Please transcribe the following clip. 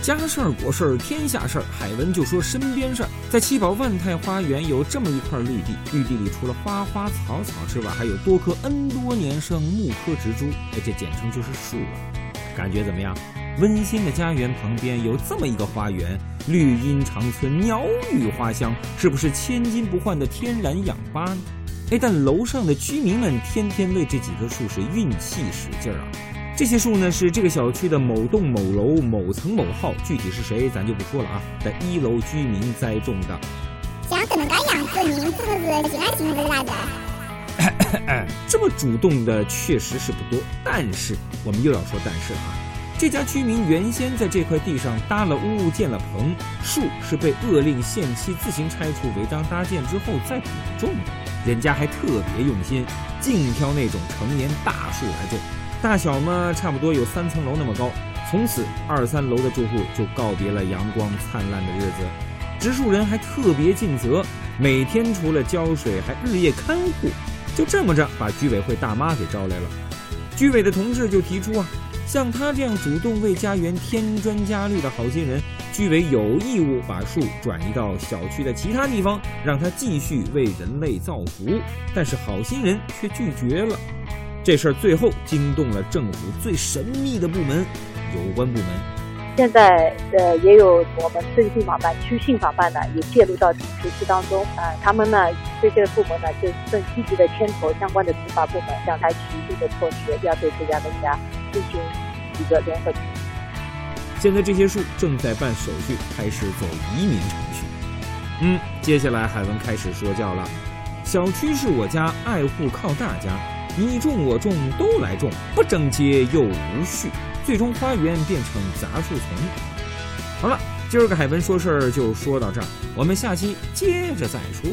家事儿、国事儿、天下事儿，海文就说身边事儿。在七宝万泰花园有这么一块绿地，绿地里除了花花草草之外，还有多棵 N 多年生木科植株，哎，这简称就是树了。感觉怎么样？温馨的家园旁边有这么一个花园，绿荫长存，鸟语花香，是不是千金不换的天然氧吧呢？哎，但楼上的居民们天天为这几棵树是运气使劲儿啊！这些树呢是这个小区的某栋某楼某层某号，具体是谁咱就不说了啊。的一楼居民栽种的。想怎么个样子，名字是姓姓的啥子？这么主动的确实是不多，但是我们又要说但是了啊。这家居民原先在这块地上搭了屋，建了棚，树是被勒令限期自行拆除违章搭建之后再补种的。人家还特别用心，净挑那种成年大树来种，大小嘛差不多有三层楼那么高。从此二三楼的住户就告别了阳光灿烂的日子。植树人还特别尽责，每天除了浇水，还日夜看护。就这么着，把居委会大妈给招来了。居委的同志就提出啊。像他这样主动为家园添砖加绿的好心人，居委有义务把树转移到小区的其他地方，让他继续为人类造福。但是好心人却拒绝了，这事儿最后惊动了政府最神秘的部门——有关部门。现在呃，也有我们市信访办、区信访办呢，也介入到学区当中啊。他们呢，这些部门呢，就正积极的牵头相关的执法部门，要采取一定的措施，要对这家人家。进行一个联合处理现在这些树正在办手续，开始走移民程序。嗯，接下来海文开始说教了。小区是我家，爱护靠大家，你种我种都来种，不整洁又无序，最终花园变成杂树丛。好了，今儿个海文说事儿就说到这儿，我们下期接着再说。